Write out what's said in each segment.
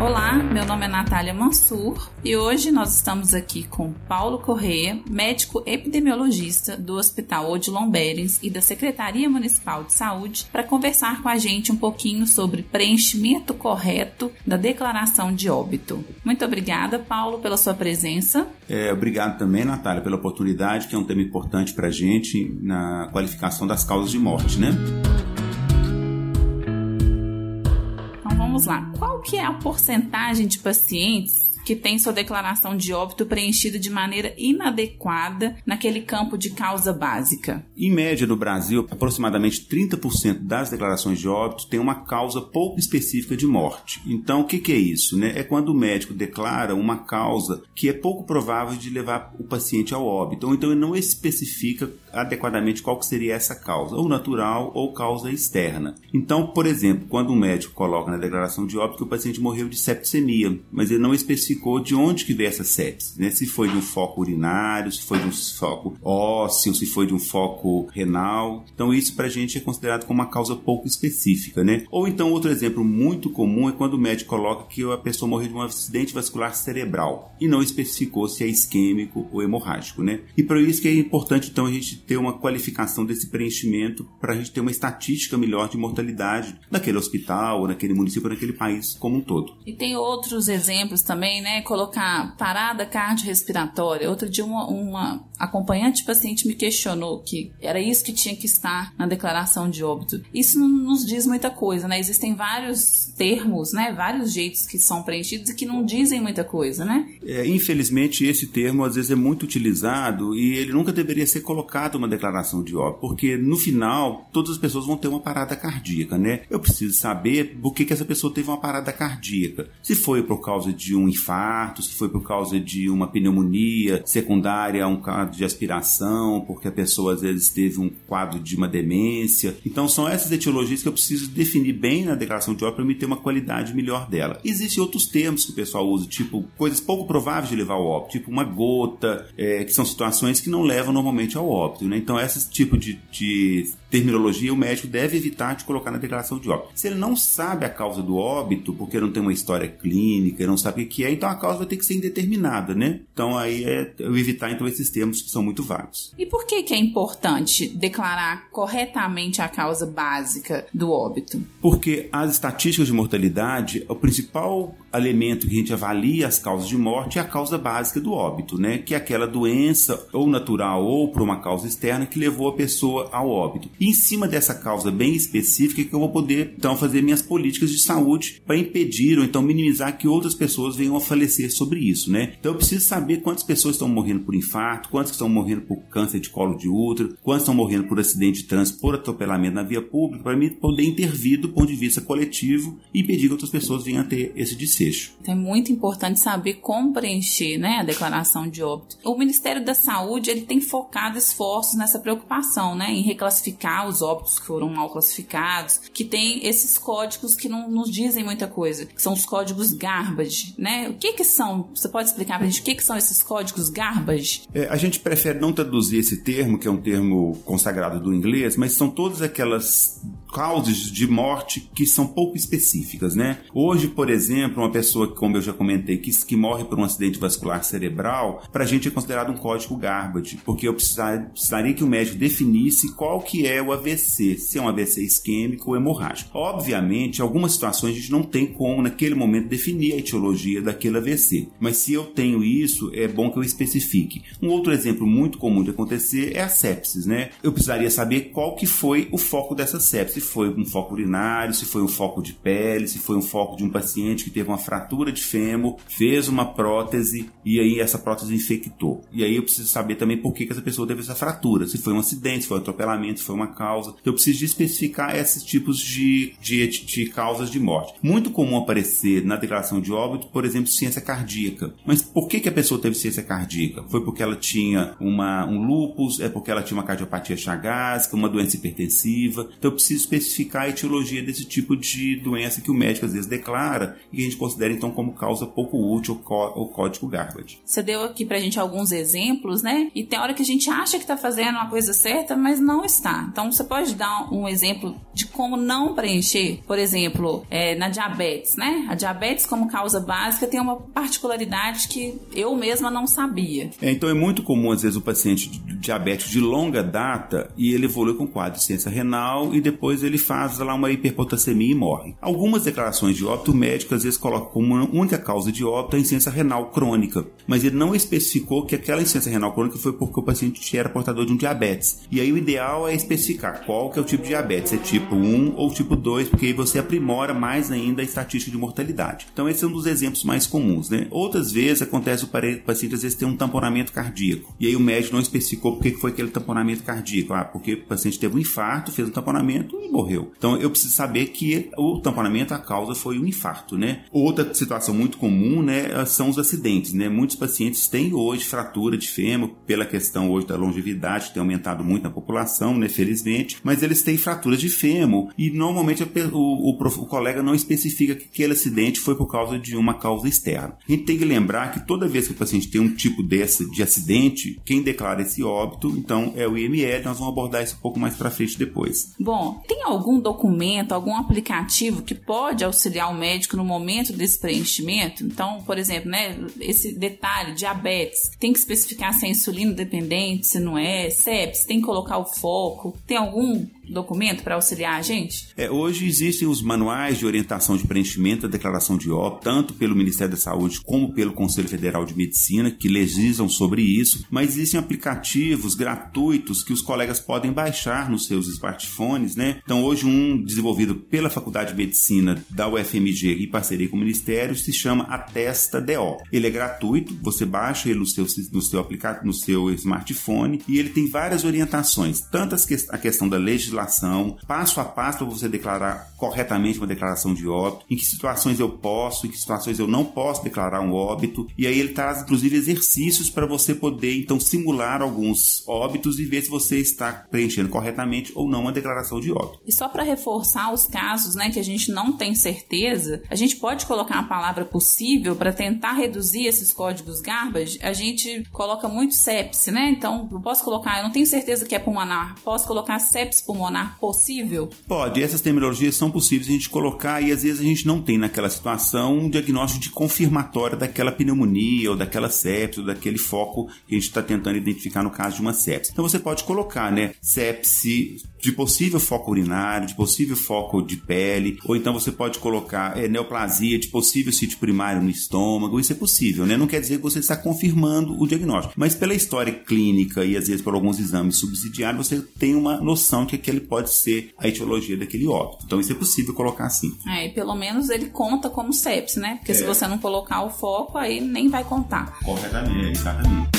Olá, meu nome é Natália Mansur e hoje nós estamos aqui com Paulo Correia, médico epidemiologista do Hospital Odilon Berens e da Secretaria Municipal de Saúde, para conversar com a gente um pouquinho sobre preenchimento correto da declaração de óbito. Muito obrigada, Paulo, pela sua presença. É, obrigado também, Natália, pela oportunidade, que é um tema importante para a gente na qualificação das causas de morte, né? Vamos lá. Qual que é a porcentagem de pacientes que tem sua declaração de óbito preenchida de maneira inadequada naquele campo de causa básica? Em média, no Brasil, aproximadamente 30% das declarações de óbito tem uma causa pouco específica de morte. Então, o que, que é isso? Né? É quando o médico declara uma causa que é pouco provável de levar o paciente ao óbito, ou então ele não especifica adequadamente qual seria essa causa, ou natural ou causa externa. Então, por exemplo, quando um médico coloca na declaração de óbito que o paciente morreu de septicemia, mas ele não especifica de onde que veio essa sepse, né? Se foi de um foco urinário, se foi de um foco ósseo, se foi de um foco renal. Então isso para a gente é considerado como uma causa pouco específica, né? Ou então outro exemplo muito comum é quando o médico coloca que a pessoa morreu de um acidente vascular cerebral e não especificou se é isquêmico ou hemorrágico, né? E para isso que é importante então a gente ter uma qualificação desse preenchimento para a gente ter uma estatística melhor de mortalidade naquele hospital, naquele município, naquele país como um todo. E tem outros exemplos também, né? Né, colocar parada cardiorrespiratória. Outro dia uma, uma acompanhante paciente me questionou que era isso que tinha que estar na declaração de óbito. Isso não nos diz muita coisa, né? Existem vários termos, né, vários jeitos que são preenchidos e que não dizem muita coisa, né? É, infelizmente esse termo às vezes é muito utilizado e ele nunca deveria ser colocado uma declaração de óbito, porque no final todas as pessoas vão ter uma parada cardíaca, né? Eu preciso saber por que, que essa pessoa teve uma parada cardíaca. Se foi por causa de um infarto infarto, se foi por causa de uma pneumonia secundária a um quadro de aspiração, porque a pessoa às vezes teve um quadro de uma demência. Então são essas etiologias que eu preciso definir bem na declaração de óbito para me ter uma qualidade melhor dela. Existem outros termos que o pessoal usa, tipo coisas pouco prováveis de levar ao óbito, tipo uma gota, é, que são situações que não levam normalmente ao óbito. Né? Então esse tipo de, de terminologia o médico deve evitar de colocar na declaração de óbito. Se ele não sabe a causa do óbito, porque não tem uma história clínica, não sabe o que é, então a causa vai ter que ser indeterminada, né? Então aí é eu evitar então esses termos que são muito vagos. E por que que é importante declarar corretamente a causa básica do óbito? Porque as estatísticas de mortalidade, o principal elemento que a gente avalia as causas de morte é a causa básica do óbito, né? Que é aquela doença ou natural ou por uma causa externa que levou a pessoa ao óbito. E em cima dessa causa bem específica que eu vou poder então fazer minhas políticas de saúde para impedir ou então minimizar que outras pessoas venham a falecer sobre isso, né? Então eu preciso saber quantas pessoas estão morrendo por infarto, quantas estão morrendo por câncer de colo de útero, quantas estão morrendo por acidente de trânsito, por atropelamento na via pública, para mim poder intervir do ponto de vista coletivo e impedir que outras pessoas venham a ter esse desfecho. Então é muito importante saber como preencher, né, a declaração de óbito. O Ministério da Saúde ele tem focado esforços nessa preocupação, né, em reclassificar os óbitos que foram mal classificados, que tem esses códigos que não nos dizem muita coisa, que são os códigos garbage, né? Que que são? Você pode explicar pra gente o que que são esses códigos garbage? É, a gente prefere não traduzir esse termo, que é um termo consagrado do inglês, mas são todas aquelas causas de morte que são pouco específicas, né? Hoje, por exemplo, uma pessoa, como eu já comentei, que, que morre por um acidente vascular cerebral, para a gente é considerado um código garbage, porque eu precisar, precisaria que o médico definisse qual que é o AVC, se é um AVC isquêmico ou hemorrágico. Obviamente, em algumas situações a gente não tem como, naquele momento, definir a etiologia daquele AVC, mas se eu tenho isso, é bom que eu especifique. Um outro exemplo muito comum de acontecer é a sepsis, né? Eu precisaria saber qual que foi o foco dessa sepsis se foi um foco urinário, se foi um foco de pele, se foi um foco de um paciente que teve uma fratura de fêmur, fez uma prótese e aí essa prótese infectou. E aí eu preciso saber também por que, que essa pessoa teve essa fratura, se foi um acidente, se foi um atropelamento, se foi uma causa. Eu preciso especificar esses tipos de, de, de causas de morte. Muito comum aparecer na declaração de óbito, por exemplo, ciência cardíaca. Mas por que, que a pessoa teve ciência cardíaca? Foi porque ela tinha uma, um lúpus, é porque ela tinha uma cardiopatia chagásica, uma doença hipertensiva. Então eu preciso especificar a etiologia desse tipo de doença que o médico às vezes declara e que a gente considera então como causa pouco útil o código Garbage. Você deu aqui pra gente alguns exemplos, né? E tem hora que a gente acha que tá fazendo uma coisa certa, mas não está. Então você pode dar um exemplo de como não preencher, por exemplo, é, na diabetes, né? A diabetes como causa básica tem uma particularidade que eu mesma não sabia. É, então é muito comum às vezes o paciente diabético de longa data e ele evolui com quadro de ciência renal e depois ele faz lá uma hiperpotassemia e morre. Algumas declarações de óbito o médico às vezes coloca como única causa de óbito a insuficiência renal crônica, mas ele não especificou que aquela insuficiência renal crônica foi porque o paciente era portador de um diabetes. E aí o ideal é especificar qual que é o tipo de diabetes, é tipo 1 ou tipo 2, porque aí você aprimora mais ainda a estatística de mortalidade. Então esse é um dos exemplos mais comuns, né? Outras vezes acontece o paciente às vezes tem um tamponamento cardíaco, e aí o médico não especificou por que foi aquele tamponamento cardíaco. Ah, porque o paciente teve um infarto, fez um tamponamento e morreu. Então eu preciso saber que o tamponamento, a causa foi um infarto, né? Outra situação muito comum, né, são os acidentes, né? Muitos pacientes têm hoje fratura de fêmur pela questão hoje da longevidade, que tem aumentado muito na população, né, felizmente, mas eles têm fratura de fêmur e normalmente o, o, o colega não especifica que aquele acidente foi por causa de uma causa externa. A gente tem que lembrar que toda vez que o paciente tem um tipo desse de acidente, quem declara esse óbito, então é o IML, nós vamos abordar isso um pouco mais para frente depois. Bom, tem algum documento, algum aplicativo que pode auxiliar o médico no momento desse preenchimento? Então, por exemplo, né, esse detalhe, diabetes, tem que especificar se é insulino dependente, se não é, sepsis, tem que colocar o foco. Tem algum documento para auxiliar a gente? É, hoje existem os manuais de orientação de preenchimento da declaração de óbito, tanto pelo Ministério da Saúde como pelo Conselho Federal de Medicina, que legislam sobre isso, mas existem aplicativos gratuitos que os colegas podem baixar nos seus smartphones, né? Então, hoje um desenvolvido pela Faculdade de Medicina da UFMG em parceria com o Ministério se chama Atesta DO. Ele é gratuito, você baixa ele no seu, no seu aplicativo, no seu smartphone e ele tem várias orientações, tanto a questão da legislação legislação, passo a passo para você declarar corretamente uma declaração de óbito, em que situações eu posso, em que situações eu não posso declarar um óbito, e aí ele traz inclusive exercícios para você poder então simular alguns óbitos e ver se você está preenchendo corretamente ou não uma declaração de óbito. E só para reforçar os casos, né, que a gente não tem certeza, a gente pode colocar a palavra possível para tentar reduzir esses códigos garbage. A gente coloca muito sepse, né? Então, eu posso colocar, eu não tenho certeza que é pulmonar, posso colocar sepse pulmonar pulmonar possível? Pode, essas terminologias são possíveis a gente colocar e às vezes a gente não tem naquela situação um diagnóstico de confirmatória daquela pneumonia ou daquela sepse ou daquele foco que a gente está tentando identificar no caso de uma sepse. Então você pode colocar, né, sepse de possível foco urinário, de possível foco de pele, ou então você pode colocar é, neoplasia de possível sítio primário no estômago, isso é possível, né? Não quer dizer que você está confirmando o diagnóstico, mas pela história clínica e às vezes por alguns exames subsidiários, você tem uma noção de que aquele pode ser a etiologia daquele óbito. Então isso é possível colocar assim. É, e pelo menos ele conta como sepsis, né? Porque é. se você não colocar o foco, aí nem vai contar. Corretamente, exatamente.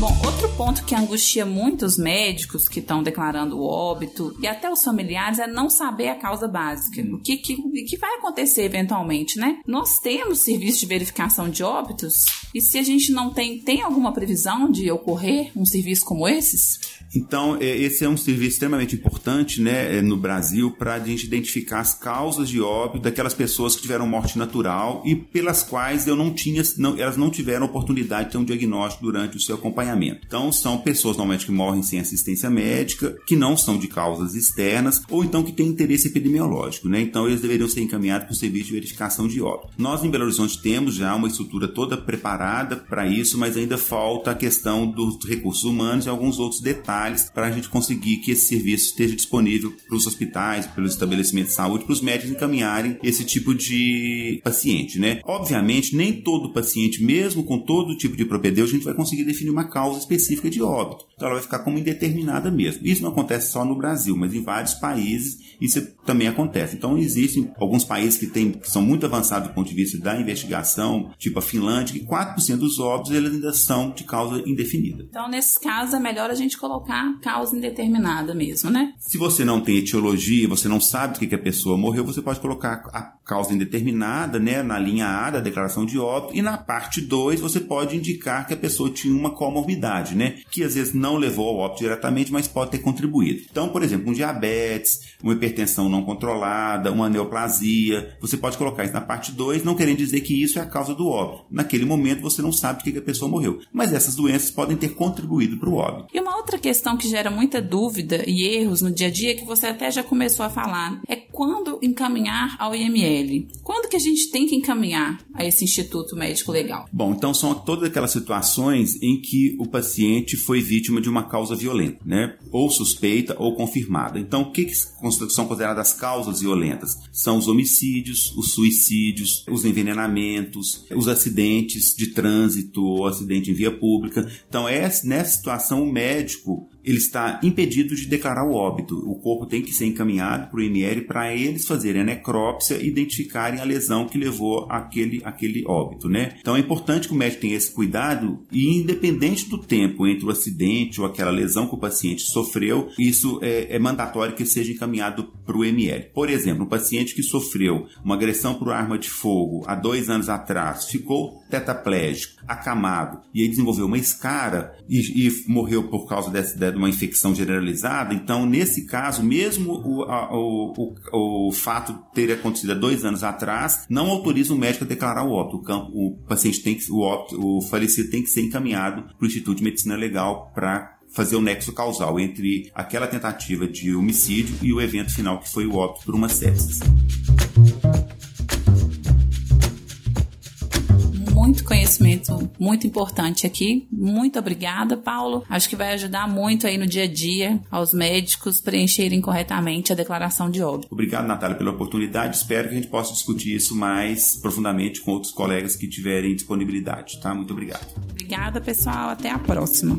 Bom, outro ponto que angustia muitos médicos que estão declarando o óbito e até os familiares é não saber a causa básica. O que, que, que vai acontecer eventualmente, né? Nós temos serviço de verificação de óbitos e se a gente não tem, tem alguma previsão de ocorrer um serviço como esses? Então, é, esse é um serviço extremamente importante né, é, no Brasil para a gente identificar as causas de óbito daquelas pessoas que tiveram morte natural e pelas quais eu não tinha, não, elas não tiveram oportunidade de ter um diagnóstico durante o seu acompanhamento. Então, são pessoas normalmente que morrem sem assistência médica, que não são de causas externas ou então que têm interesse epidemiológico. Né? Então, eles deveriam ser encaminhados para o serviço de verificação de óbito. Nós, em Belo Horizonte, temos já uma estrutura toda preparada para isso, mas ainda falta a questão dos recursos humanos e alguns outros detalhes para a gente conseguir que esse serviço esteja disponível para os hospitais, pelos estabelecimentos de saúde, para os médicos encaminharem esse tipo de paciente, né? Obviamente, nem todo paciente, mesmo com todo tipo de propedêutica, a gente vai conseguir definir uma causa específica de óbito. Então ela vai ficar como indeterminada mesmo. Isso não acontece só no Brasil, mas em vários países isso também acontece. Então existem alguns países que, tem, que são muito avançados do ponto de vista da investigação, tipo a Finlândia, que 4% dos óbitos eles ainda são de causa indefinida. Então, nesses casos, é melhor a gente colocar colocar causa indeterminada mesmo, né? Se você não tem etiologia, você não sabe do que, que a pessoa morreu, você pode colocar a causa indeterminada, né, na linha A da declaração de óbito, e na parte 2 você pode indicar que a pessoa tinha uma comorbidade, né, que às vezes não levou ao óbito diretamente, mas pode ter contribuído. Então, por exemplo, um diabetes, uma hipertensão não controlada, uma neoplasia, você pode colocar isso na parte 2, não querendo dizer que isso é a causa do óbito. Naquele momento você não sabe por que a pessoa morreu, mas essas doenças podem ter contribuído para o óbito. E uma outra questão que gera muita dúvida e erros no dia a dia, que você até já começou a falar, é quando encaminhar ao IML. Quando que a gente tem que encaminhar a esse Instituto Médico Legal? Bom, então são todas aquelas situações em que o paciente foi vítima de uma causa violenta, né? Ou suspeita ou confirmada. Então, o que, que são consideradas causas violentas? São os homicídios, os suicídios, os envenenamentos, os acidentes de trânsito ou acidente em via pública. Então, é, nessa situação, o médico ele está impedido de declarar o óbito. O corpo tem que ser encaminhado para o IML para eles fazerem a necrópsia e identificarem a lesão que levou aquele, aquele óbito, né? Então é importante que o médico tenha esse cuidado e independente do tempo entre o acidente ou aquela lesão que o paciente sofreu, isso é, é mandatório que seja encaminhado para o ML. Por exemplo, um paciente que sofreu uma agressão por arma de fogo há dois anos atrás, ficou tetraplégico, acamado e aí desenvolveu uma escara e, e morreu por causa dessa de uma infecção generalizada, então nesse caso, mesmo o, a, o, o, o, fato ter acontecido há dois anos atrás, não autoriza o médico a declarar o óbito. O, campo, o paciente tem que, o, óbito, o falecido tem que ser encaminhado para o Instituto de Medicina Legal para fazer o nexo causal entre aquela tentativa de homicídio e o evento final que foi o óbito por uma sepsis. Muito conhecimento muito importante aqui. Muito obrigada, Paulo. Acho que vai ajudar muito aí no dia a dia aos médicos preencherem corretamente a declaração de óbito. Obrigado, Natália, pela oportunidade. Espero que a gente possa discutir isso mais profundamente com outros colegas que tiverem disponibilidade, tá? Muito obrigado. Obrigada, pessoal. Até a próxima.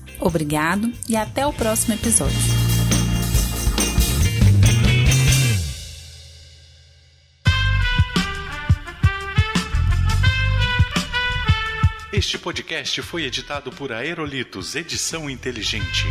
Obrigado e até o próximo episódio. Este podcast foi editado por Aerolitos Edição Inteligente.